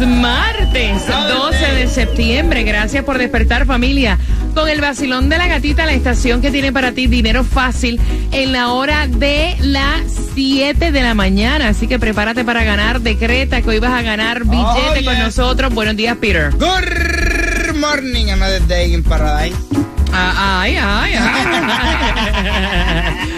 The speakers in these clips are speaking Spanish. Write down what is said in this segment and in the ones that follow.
martes 12 de septiembre. Gracias por despertar familia con el vacilón de la gatita, la estación que tiene para ti dinero fácil en la hora de las 7 de la mañana. Así que prepárate para ganar, decreta que hoy vas a ganar billete con yes. nosotros. Buenos días, Peter. Good morning, another day in paradise. Ah, Ay, ay, ay.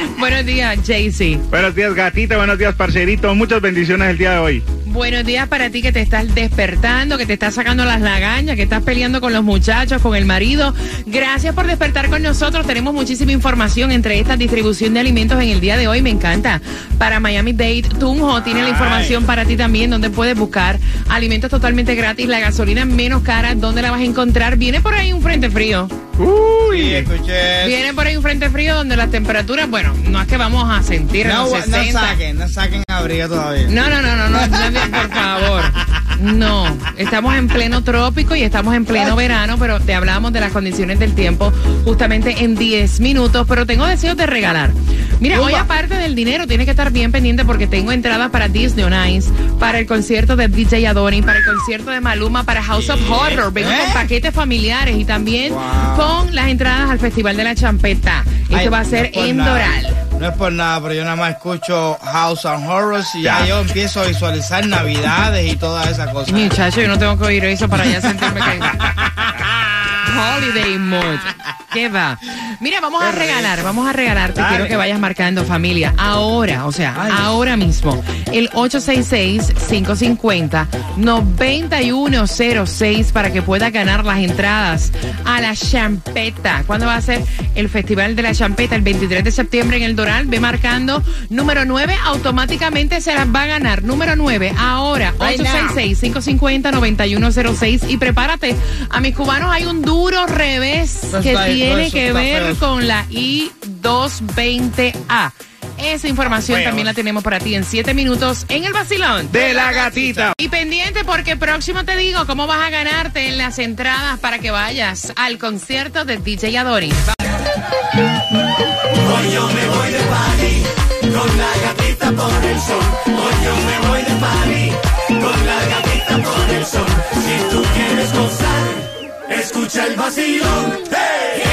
Buenos días, JC. Buenos días, gatita. Buenos días, parcerito. Muchas bendiciones el día de hoy. Buenos días para ti que te estás despertando, que te estás sacando las lagañas, que estás peleando con los muchachos, con el marido. Gracias por despertar con nosotros. Tenemos muchísima información entre esta distribución de alimentos en el día de hoy. Me encanta. Para Miami Dade, Tunjo tiene la información para ti también, donde puedes buscar alimentos totalmente gratis, la gasolina menos cara, ¿dónde la vas a encontrar? Viene por ahí un frente frío. Sí, Uy. escuché. eso. Viene por ahí un frente frío donde las temperaturas, bueno, no es que vamos a sentir No, los no 60. saquen, no saquen abrigo todavía. No, no, no, no, no, no, no, por favor. No, estamos en pleno trópico y estamos en pleno verano, pero te hablamos de las condiciones del tiempo justamente en 10 minutos, pero tengo deseos de regalar. Mira, hoy aparte del dinero, tienes que estar bien pendiente porque tengo entradas para Disney on Ice, para el concierto de DJ Adoni, para el concierto de Maluma, para House of Horror. Vengo ¿Eh? con paquetes familiares y también Wow. con las entradas al Festival de la Champeta. Esto va a ser en nada. Doral. No es por nada, pero yo nada más escucho House and Horrors y ya, Ya. yo empiezo a visualizar navidades y todas esas cosas. Muchacho, yo no tengo que oír eso para ya sentirme que... Holiday mood. ¿Qué va? Mira, vamos a regalar, vamos a regalarte. Dale. Quiero que vayas marcando familia. Ahora, o sea, Ay. ahora mismo. El 866-550-9106 para que puedas ganar las entradas a la champeta. ¿Cuándo va a ser el Festival de la Champeta? El 23 de septiembre en el Doral. Ve marcando número 9. Automáticamente se las va a ganar. Número 9. Ahora, Right now. 866-550-9106. Y prepárate. A mis cubanos hay un duro revés que está- tiene que ver feo. con la I-220A. Esa información también la tenemos para ti en 7 minutos en el vacilón. De la gatita. Y pendiente porque próximo te digo cómo vas a ganarte en las entradas para que vayas al concierto de DJ Adori. Hoy yo me voy de party con la gatita por el sol. Hoy yo me voy de party con la gatita por el sol. Si tú quieres gozar, escucha el vacilón. ¡Hey!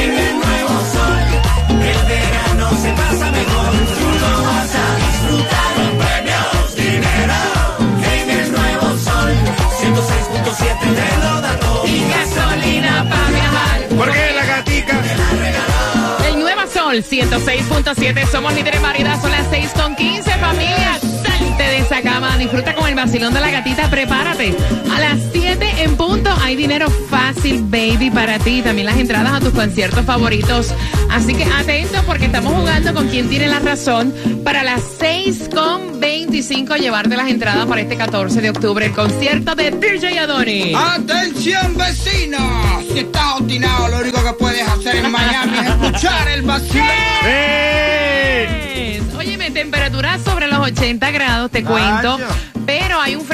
Sol 106.7. Somos líderes variedad. Son las 6 con 15. Familia, salte de esa cama. Disfruta con el vacilón de la gatita. Prepárate. A las 7 en punto hay dinero fácil, baby, para ti. También las entradas a tus conciertos favoritos. Así que atento porque estamos jugando con quien tiene la razón. Para las 6 con 25 llevarte las entradas para este 14 de octubre. El concierto de DJ Adoni. ¡Atención, vecinos! 80 grados, te cuento.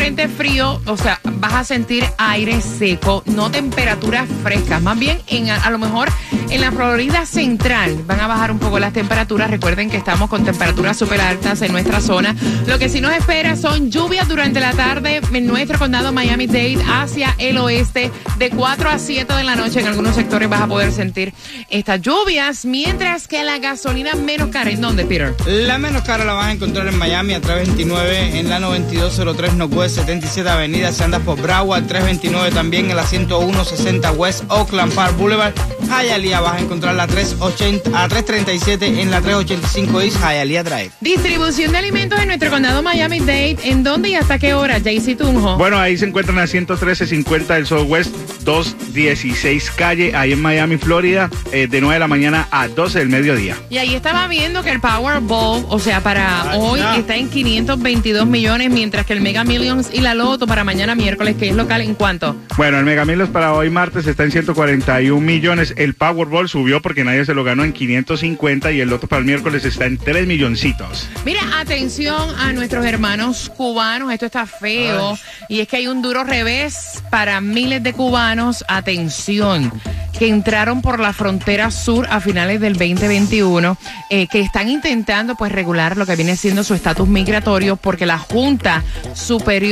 Frente frío, o sea, vas a sentir aire seco, no temperaturas frescas. Más bien, en, a, lo mejor en la Florida central van a bajar un poco las temperaturas. Recuerden que estamos con temperaturas súper altas en nuestra zona. Lo que sí nos espera son lluvias durante la tarde en nuestro condado Miami-Dade hacia el oeste. De 4 a 7 de la noche en algunos sectores vas a poder sentir estas lluvias, mientras que la gasolina menos cara. ¿En dónde, Peter? La menos cara la vas a encontrar en Miami a 329 en la 9203 Northwest 77 Avenida. Si andas por Broward, 329 también en la 10160 West Oakland Park Boulevard. Hialeah vas a encontrar la 380, a 337 en la 385 East Hialeah Drive. Distribución de alimentos en nuestro condado Miami-Dade. ¿En dónde y hasta qué hora, Jaycee Tunjo? Bueno, ahí se encuentran a 11350 del Southwest 216 calle, ahí en Miami, Florida, eh, de 9 de la mañana a 12 del mediodía. Y ahí estaba viendo que el Powerball, o sea, para Ah, hoy está en 522 millones, mientras que el Mega Millions y la Loto para mañana miércoles, que es local, ¿en cuánto? Bueno, el Mega Millions para hoy martes está en 141 millones. El Powerball subió porque nadie se lo ganó en 550 y el Loto para el miércoles está en 3 milloncitos. Mira, atención a nuestros hermanos cubanos, esto está feo y es que hay un duro revés para miles de cubanos, atención, que entraron por la frontera sur a finales del 2021, eh, que están intentando pues regular lo que viene siendo su estatus migratorio porque la Junta Superior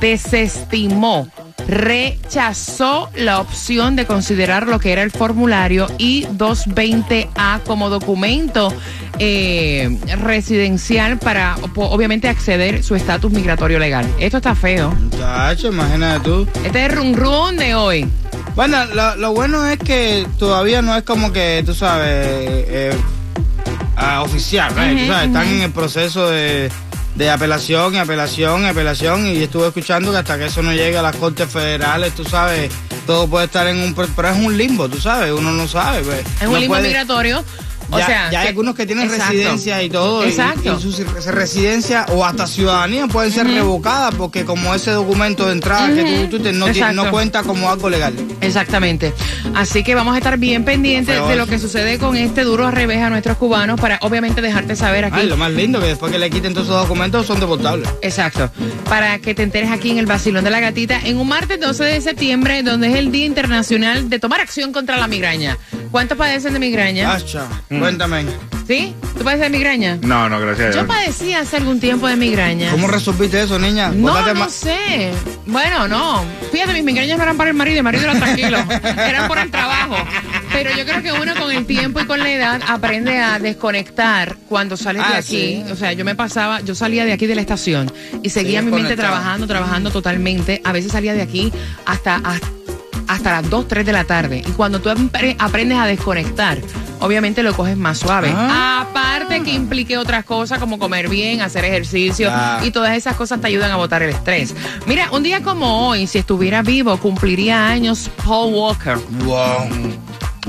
desestimó rechazó la opción de considerar lo que era el formulario I-220A como documento eh, residencial para obviamente acceder su estatus migratorio legal. Esto está feo. Muchacho, imagínate tú. Este es el run run de hoy. Bueno, lo, lo bueno es que todavía no es como que, tú sabes, eh, ah, oficial, right? Tú sabes, están en el proceso de, de apelación y apelación y apelación y estuve escuchando que hasta que eso no llegue a las cortes federales, tú sabes, todo puede estar en un... Pero es un limbo, tú sabes, uno no sabe. pues. Es un limbo puede- migratorio. O ya, sea, ya hay que- algunos que tienen Exacto. residencia y todo. Exacto. Y, su residencia o hasta ciudadanía pueden ser revocadas porque como ese documento de entrada que tú, tú te- no, no cuenta como algo legal. Exactamente. Así que vamos a estar bien pendientes Peor. de lo que sucede con este duro revés a nuestros cubanos para obviamente dejarte saber aquí. Ay, lo más lindo que después que le quiten todos esos documentos son deportables. Exacto. Para que te enteres aquí en el Basilón de la Gatita en un martes 12 de septiembre, donde es el Día Internacional de Tomar Acción contra la Migraña. ¿Cuántos padecen de migraña? Hacha, cuéntame. ¿Sí? ¿Tú padeces de migraña? No, no, gracias a Yo padecí hace algún tiempo de migraña. ¿Cómo resolviste eso, niña? No, no sé. Bueno, no. Fíjate, mis migrañas no eran para el marido, el marido era tranquilo. eran por el trabajo. Pero yo creo que uno con el tiempo y con la edad aprende a desconectar cuando sales de Ah, aquí. sí. O sea, yo me pasaba, yo salía de aquí de la estación y seguía mi mente trabajando, trabajando totalmente. A veces salía de aquí hasta, hasta, hasta las 2, 3 de la tarde. Y cuando tú apre- aprendes a desconectar, obviamente lo coges más suave. Ah. Aparte que implique otras cosas como comer bien, hacer ejercicio Ah. y todas esas cosas te ayudan a botar el estrés. Mira, un día como hoy, si estuviera vivo, cumpliría años Paul Walker. Wow.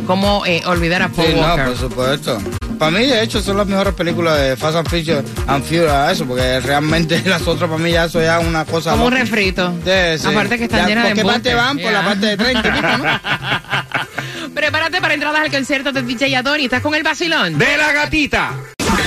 ¿Cómo eh, olvidar a Paul Sí, no, Walker? por supuesto. Para mí, de hecho, son las mejores películas de Fast and Furious, and Furious, eso, porque realmente las otras para mí ya eso ya es una cosa... como un refrito. Sí, sí. Aparte que están Ya, llenas de ¿Por qué parte van? Por la parte de 30, ¿no? Prepárate para entradas al concierto de DJ Adoni. ¿Estás con el vacilón? ¡De la gatita!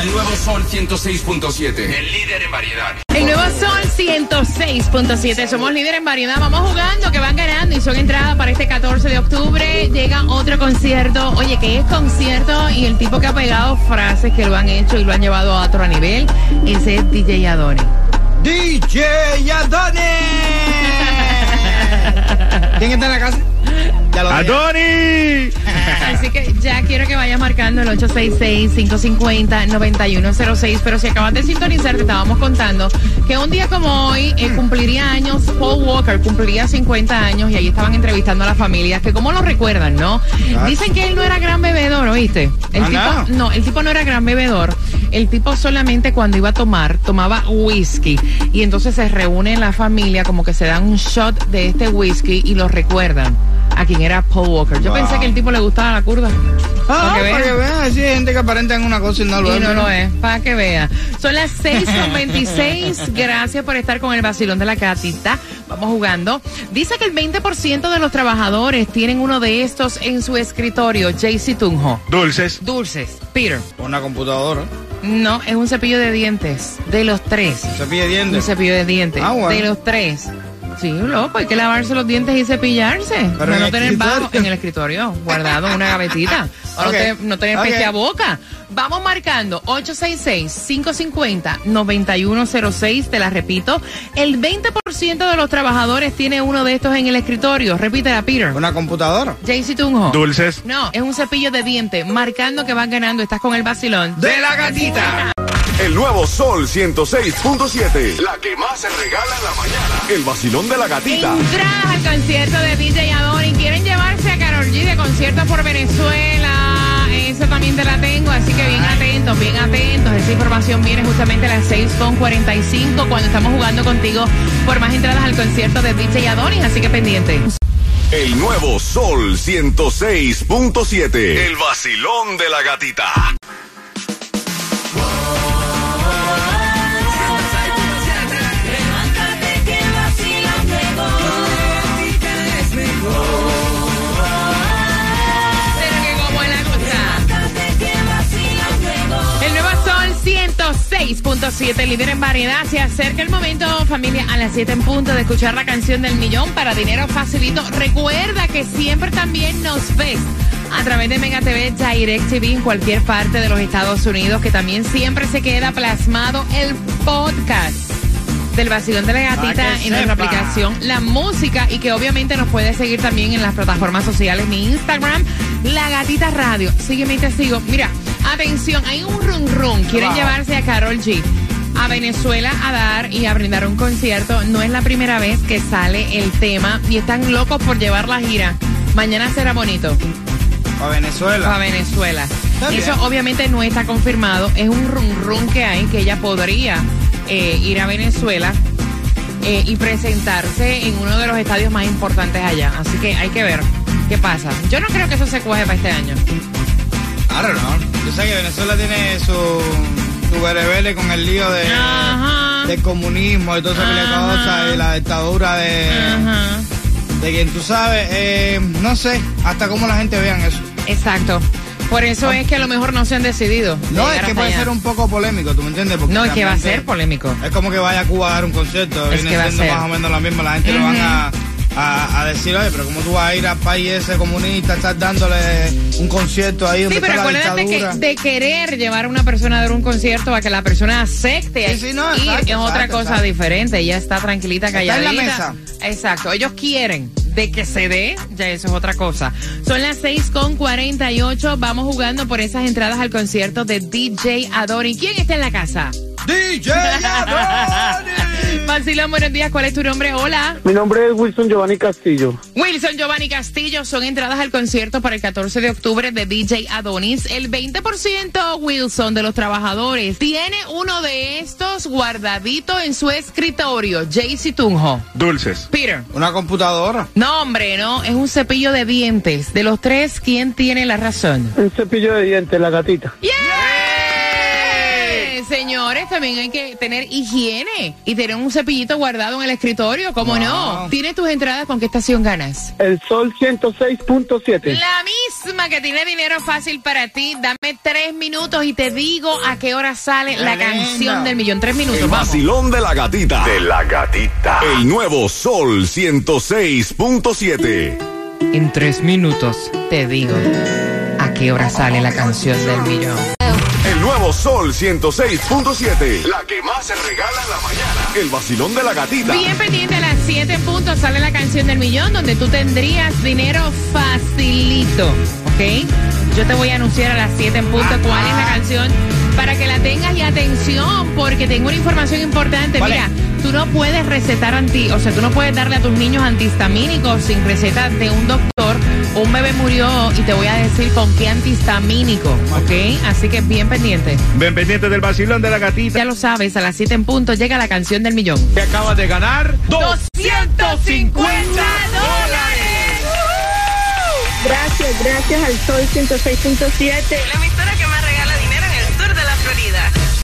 El nuevo Sol 106.7. El líder en variedad. El nuevo Sol 106.7. Somos líder en variedad. Vamos jugando, que van ganando y son entradas para este 14 de octubre. Llega otro concierto. Oye, que es concierto y el tipo que ha pegado frases que lo han hecho y lo han llevado a otro nivel. Ese es DJ Adoni. DJ Adonis. ¿Quién está en la casa? Ya lo dije. ¡Adoni! Así que ya quiero que vayas marcando el 866-550-9106. Pero si acabas de sintonizar, te estábamos contando que un día como hoy eh, cumpliría años Paul Walker, cumpliría 50 años y ahí estaban entrevistando a las familias que cómo lo recuerdan, ¿no? Dicen que él no era gran bebedor, ¿oíste? El Ah, tipo, no, el tipo no era gran bebedor. El tipo solamente cuando iba a tomar, tomaba whisky. Y entonces se reúne en la familia, como que se dan un shot de este whisky y lo recuerdan a quien era Paul Walker. Yo Wow. pensé que el tipo le gustaba la curda. Ah, Para que para sí, hay gente que aparenta en una cosa y no lo Y es. no lo es, para que vea. Son las 6.26. Gracias por estar con el vacilón de la gatita. Vamos jugando. Dice que el 20% de los trabajadores tienen uno de estos en su escritorio. JC Tunjo. Dulces. Dulces. Peter. Una computadora. No, es un cepillo de dientes. De los tres. Cepillo de Un dientes. cepillo de dientes. Ah, bueno. De los tres. Sí, loco, hay que lavarse los dientes y cepillarse. Pero no tener bajo en el escritorio, guardado en una gavetita. Para Ok, no, te- no tener ok. peste a boca. Vamos marcando 866-550-9106. Te la repito. El 20% de los trabajadores tiene uno de estos en el escritorio. Repítela, Peter. Una computadora. Jaycee Tunjo. Dulces. No, es un cepillo de dientes, marcando que van ganando. Estás con el vacilón. ¡De la gatita! El nuevo Sol 106.7. La que más se regala en la mañana. El vacilón de la gatita. Entradas al concierto de DJ Adoni. Quieren llevarse a Carol G de concierto por Venezuela. esa también te la tengo, así que bien atentos, bien atentos. Esa información viene justamente a las 6.45 cuando estamos jugando contigo por más entradas al concierto de DJ Adonis, así que pendiente. El nuevo Sol 106.7. El vacilón de la gatita. 96.7, líder en variedad. Se acerca el momento, familia, a las 7 en punto de escuchar la canción del millón para dinero facilito. Recuerda que siempre también nos ves a través de Mega TV, Direct TV en cualquier parte de los Estados Unidos, que también siempre se queda plasmado el podcast del vacilón de la gatita en nuestra aplicación La Música y que obviamente nos puede seguir también en las plataformas sociales, mi Instagram, La Gatita Radio. Sígueme y te sigo. Mira atención, hay un run run. Quieren llevarse a Carol G a Venezuela a dar y a brindar un concierto. No es la primera vez que sale el tema y están locos por llevar la gira. Mañana será bonito Para Venezuela. a Venezuela. Eso obviamente no está confirmado. Es un run run que hay que ella podría eh, ir a Venezuela eh, y presentarse en uno de los estadios más importantes allá. Así que hay que ver qué pasa. Yo no creo que eso se coge para este año. I don't know. Yo sé que Venezuela tiene su, su berebele con el lío de, Ajá. del comunismo y toda esa cosas y la dictadura de, Ajá. de quien tú sabes. eh, no sé hasta cómo la gente vean eso. Exacto. Por eso es que a lo mejor no se han decidido. de No, es que puede allá. ser un poco polémico, ¿tú me entiendes? Porque No, es que va a ser polémico. Es como que vaya a Cuba a dar un concierto. Es Viene que va a siendo ser. más o menos lo mismo. La gente le van a, a, a decir, oye, pero ¿cómo tú vas a ir al país ese comunista, estás dándole un concierto ahí donde Sí, pero está la acuérdate que dictadura? de querer llevar a una persona a dar un concierto a que la persona acepte Sí, sí, no, ir exacto, es otra exacto, cosa exacto. diferente. Ella está tranquilita, Está en calladita. la mesa. Exacto. Ellos quieren de que se dé, ya eso es otra cosa. Son las 6 con 48. Vamos jugando por esas entradas al concierto de DJ Adori. ¿Quién está en la casa? DJ Adoni. Buenos días. ¿Cuál es tu nombre? Hola. Mi nombre es Wilson Giovanni Castillo. Wilson Giovanni Castillo son entradas al concierto para el 14 de octubre de DJ Adonis. El 20% Wilson de los trabajadores tiene uno de estos guardadito en su escritorio. Jaycee Tunjo. Dulces. Peter. Una computadora. No, hombre, no. Es un cepillo de dientes. De los tres, ¿quién tiene la razón? Un cepillo de dientes, la gatita. ¡Yeah! Señores, también hay que tener higiene y tener un cepillito guardado en el escritorio. ¿Cómo Wow. no? ¿Tienes tus entradas con qué estación ganas? El Sol 106.7. La misma que tiene dinero fácil para ti. Dame tres minutos y te digo a qué hora sale la canción del millón. Tres minutos, El vamos. vacilón de la gatita. De la gatita. El nuevo Sol 106.7. En tres minutos te digo a qué hora sale la canción del millón. El nuevo Sol 106.7. La que más se regala en la mañana. El vacilón de la gatita. Bien pendiente a las 7 puntos sale la canción del millón donde tú tendrías dinero facilito, ¿ok? Yo te voy a anunciar a las 7 en punto cuál es la canción para que la tengas y atención porque tengo una información importante. ¿Cuál Mira, tú no puedes recetar anti, o sea, tú no puedes darle a tus niños antihistamínicos sin receta de un doctor. Un bebé murió y te voy a decir con qué antihistamínico, ¿ok? Así que bien pendiente. Ven pendiente del vacilón de la gatita. Ya lo sabes, a las 7 en punto llega la canción del millón. Que acabas de ganar 250 dólares. Gracias, gracias al Sol 106.7. La emisora que más regala dinero en el sur de la Florida.